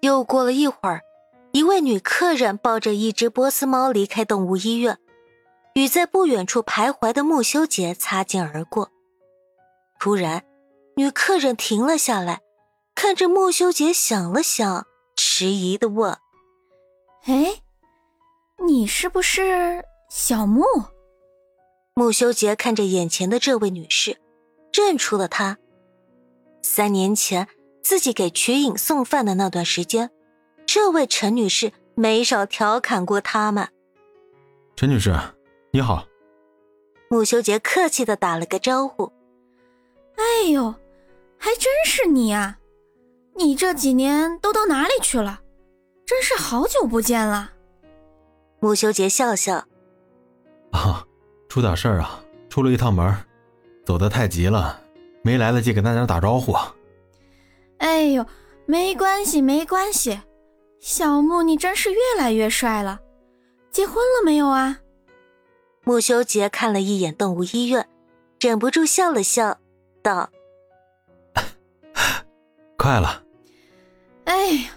又过了一会儿，一位女客人抱着一只波斯猫离开动物医院，与在不远处徘徊的穆修杰擦肩而过。突然，女客人停了下来，看着穆修杰，想了想，迟疑的问：“哎，你是不是小穆？”穆修杰看着眼前的这位女士，认出了她。三年前，自己给瞿颖送饭的那段时间，这位陈女士没少调侃过他们。陈女士，你好。穆修杰客气的打了个招呼。哎呦，还真是你啊！你这几年都到哪里去了？真是好久不见了。穆修杰笑笑。啊，出点事儿啊，出了一趟门，走得太急了。没来得及跟大家打招呼。哎呦，没关系，没关系。小木，你真是越来越帅了。结婚了没有啊？穆修杰看了一眼动物医院，忍不住笑了笑，道：“快了。”哎呀，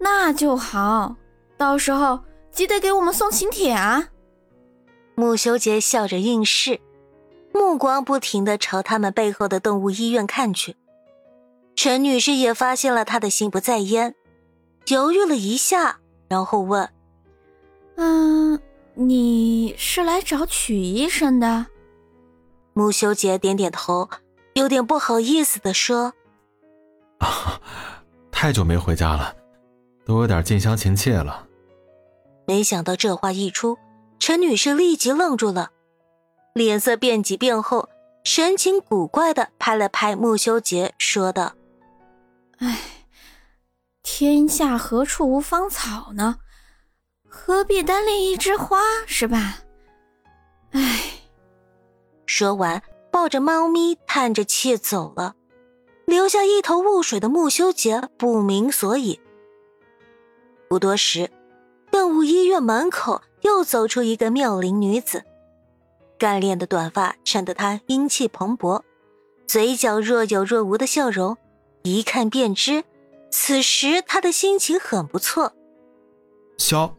那就好。到时候记得给我们送请帖啊。穆修杰笑着应是。目光不停的朝他们背后的动物医院看去，陈女士也发现了他的心不在焉，犹豫了一下，然后问：“嗯，你是来找曲医生的？”穆修杰点点头，有点不好意思的说：“啊，太久没回家了，都有点近乡情怯了。”没想到这话一出，陈女士立即愣住了。脸色变急变厚，神情古怪的拍了拍穆修杰，说道：“哎，天下何处无芳草呢？何必单恋一枝花，是吧？”哎，说完，抱着猫咪叹着气走了，留下一头雾水的穆修杰不明所以。不多时，动物医院门口又走出一个妙龄女子。干练的短发衬得她英气蓬勃，嘴角若有若无的笑容，一看便知，此时他的心情很不错。萧，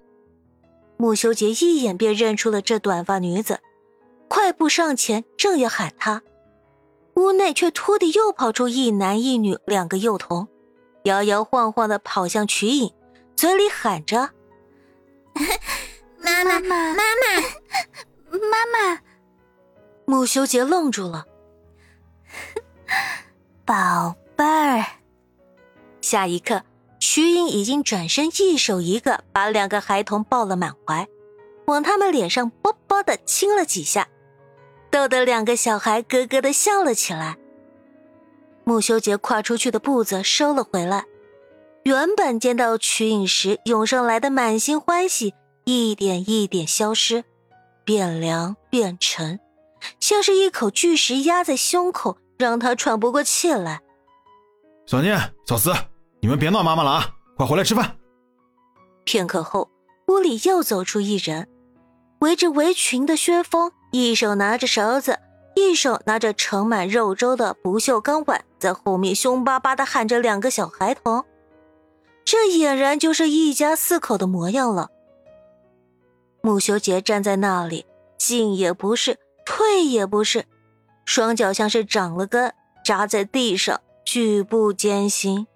穆修杰一眼便认出了这短发女子，快步上前，正要喊她，屋内却突地又跑出一男一女两个幼童，摇摇晃晃的跑向瞿颖，嘴里喊着：“ 妈妈，妈妈，妈妈。”穆修杰愣住了，宝贝儿。下一刻，瞿颖已经转身，一手一个把两个孩童抱了满怀，往他们脸上啵啵的亲了几下，逗得两个小孩咯咯的笑了起来。穆修杰跨出去的步子收了回来，原本见到瞿颖时涌上来的满心欢喜，一点一点消失，变凉变沉。像是一口巨石压在胸口，让他喘不过气来。小念、小思，你们别闹妈妈了啊！快回来吃饭。片刻后，屋里又走出一人，围着围裙的薛峰，一手拿着勺子，一手拿着盛满肉粥的不锈钢碗，在后面凶巴巴的喊着两个小孩童。这俨然就是一家四口的模样了。穆修杰站在那里，进也不是。退也不是，双脚像是长了根，扎在地上，举步艰辛。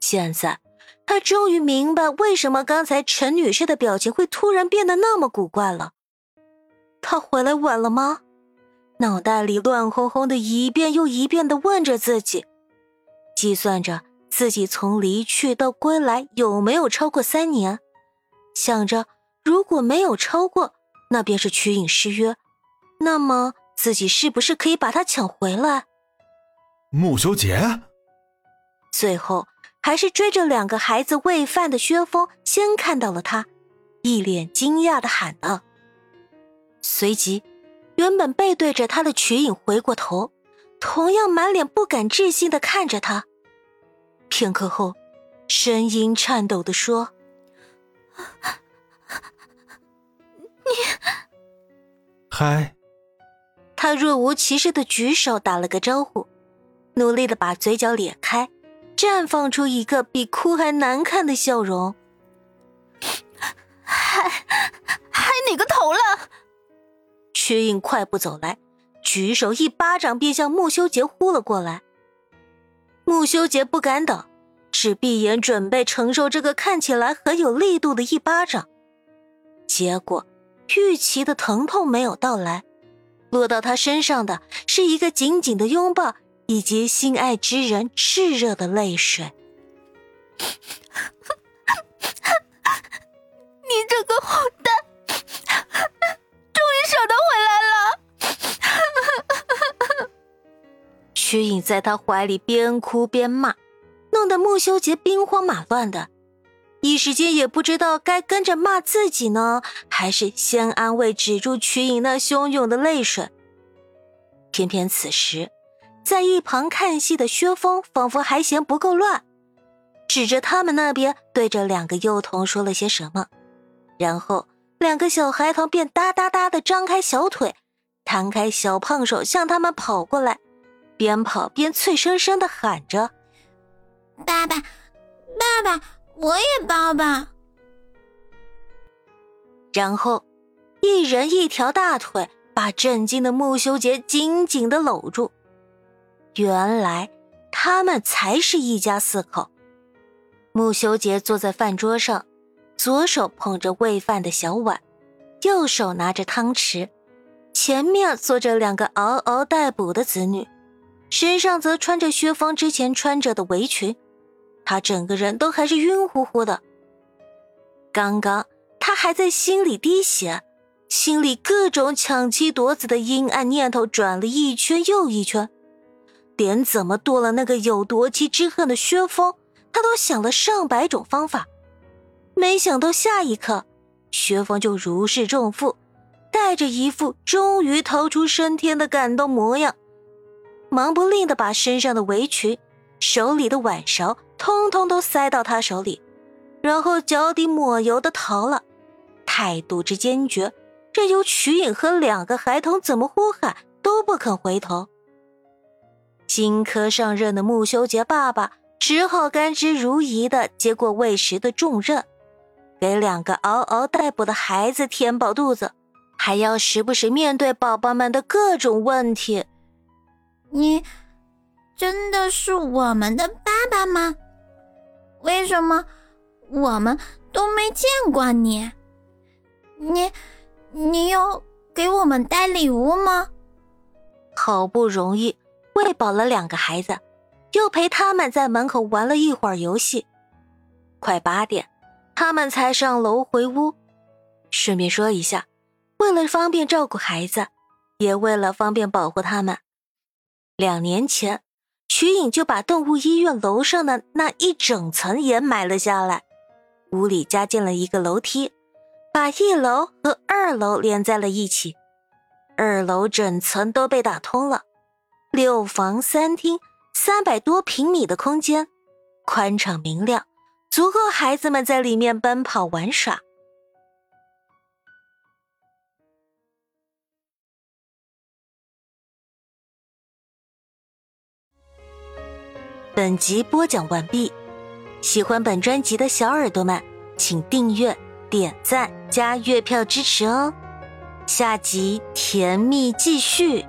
现在，他终于明白为什么刚才陈女士的表情会突然变得那么古怪了。她回来晚了吗？脑袋里乱哄哄的，一遍又一遍的问着自己，计算着自己从离去到归来有没有超过三年，想着如果没有超过，那便是瞿颖失约。那么自己是不是可以把他抢回来？穆修杰。最后，还是追着两个孩子喂饭的薛峰先看到了他，一脸惊讶的喊道。随即，原本背对着他的瞿颖回过头，同样满脸不敢置信的看着他。片刻后，声音颤抖的说：“你，嗨。”他若无其事的举手打了个招呼，努力的把嘴角咧开，绽放出一个比哭还难看的笑容。还还哪个头了？曲颖快步走来，举手一巴掌便向穆修杰呼了过来。穆修杰不敢等，只闭眼准备承受这个看起来很有力度的一巴掌。结果，预期的疼痛没有到来。落到他身上的是一个紧紧的拥抱，以及心爱之人炽热的泪水。你这个混蛋，终于舍得回来了！曲颖在他怀里边哭边骂，弄得穆修杰兵荒马乱的。一时间也不知道该跟着骂自己呢，还是先安慰止住曲颖那汹涌的泪水。偏偏此时，在一旁看戏的薛峰仿佛还嫌不够乱，指着他们那边对着两个幼童说了些什么，然后两个小孩童便哒哒哒的张开小腿，摊开小胖手向他们跑过来，边跑边脆生生的喊着：“爸爸，爸爸。”我也抱抱。然后，一人一条大腿把震惊的穆修杰紧紧的搂住。原来他们才是一家四口。穆修杰坐在饭桌上，左手捧着喂饭的小碗，右手拿着汤匙，前面坐着两个嗷嗷待哺的子女，身上则穿着薛峰之前穿着的围裙。他整个人都还是晕乎乎的。刚刚他还在心里滴血，心里各种抢妻夺子的阴暗念头转了一圈又一圈，连怎么剁了那个有夺妻之恨的薛峰，他都想了上百种方法。没想到下一刻，薛峰就如释重负，带着一副终于逃出升天的感动模样，忙不吝的把身上的围裙、手里的碗勺。通通都塞到他手里，然后脚底抹油的逃了，态度之坚决，任由瞿颖和两个孩童怎么呼喊都不肯回头。新科上任的穆修杰爸爸只好甘之如饴的接过喂食的重任，给两个嗷嗷待哺的孩子填饱肚子，还要时不时面对宝宝们的各种问题。你真的是我们的爸爸吗？为什么我们都没见过你？你，你要给我们带礼物吗？好不容易喂饱了两个孩子，又陪他们在门口玩了一会儿游戏，快八点，他们才上楼回屋。顺便说一下，为了方便照顾孩子，也为了方便保护他们，两年前。瞿颖就把动物医院楼上的那一整层也买了下来，屋里加建了一个楼梯，把一楼和二楼连在了一起。二楼整层都被打通了，六房三厅，三百多平米的空间，宽敞明亮，足够孩子们在里面奔跑玩耍。本集播讲完毕，喜欢本专辑的小耳朵们，请订阅、点赞、加月票支持哦！下集甜蜜继续。